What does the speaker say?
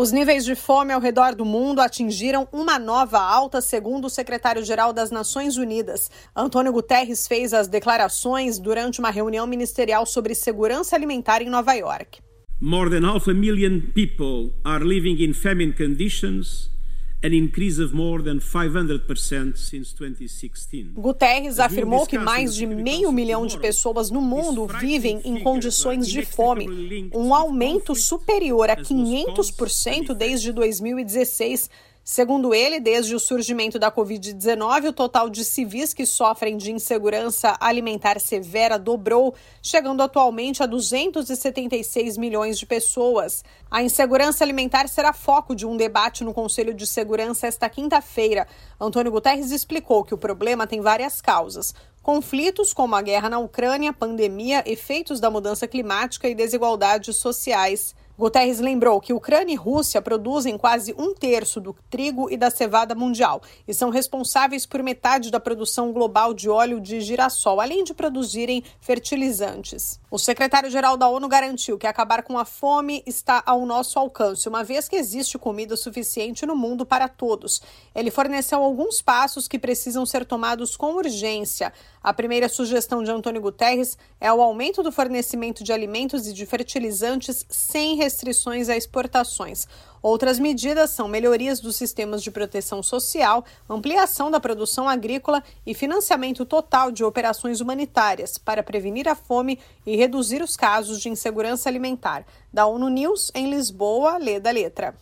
Os níveis de fome ao redor do mundo atingiram uma nova alta, segundo o secretário-geral das Nações Unidas. Antônio Guterres fez as declarações durante uma reunião ministerial sobre segurança alimentar em Nova York. More than half a million people are living in famine conditions an increase of more than 500% since 2016. Guterres afirmou que mais de meio milhão de pessoas no mundo vivem em condições de fome, um aumento superior a 500% desde 2016 Segundo ele, desde o surgimento da Covid-19, o total de civis que sofrem de insegurança alimentar severa dobrou, chegando atualmente a 276 milhões de pessoas. A insegurança alimentar será foco de um debate no Conselho de Segurança esta quinta-feira. Antônio Guterres explicou que o problema tem várias causas. Conflitos como a guerra na Ucrânia, pandemia, efeitos da mudança climática e desigualdades sociais. Guterres lembrou que Ucrânia e Rússia produzem quase um terço do trigo e da cevada mundial e são responsáveis por metade da produção global de óleo de girassol, além de produzirem fertilizantes. O secretário-geral da ONU garantiu que acabar com a fome está ao nosso alcance, uma vez que existe comida suficiente no mundo para todos. Ele forneceu alguns passos que precisam ser tomados com urgência. A primeira sugestão de Antônio Guterres é o aumento do fornecimento de alimentos e de fertilizantes sem restrições a exportações. Outras medidas são melhorias dos sistemas de proteção social, ampliação da produção agrícola e financiamento total de operações humanitárias para prevenir a fome e reduzir os casos de insegurança alimentar. Da ONU News, em Lisboa, lê da letra.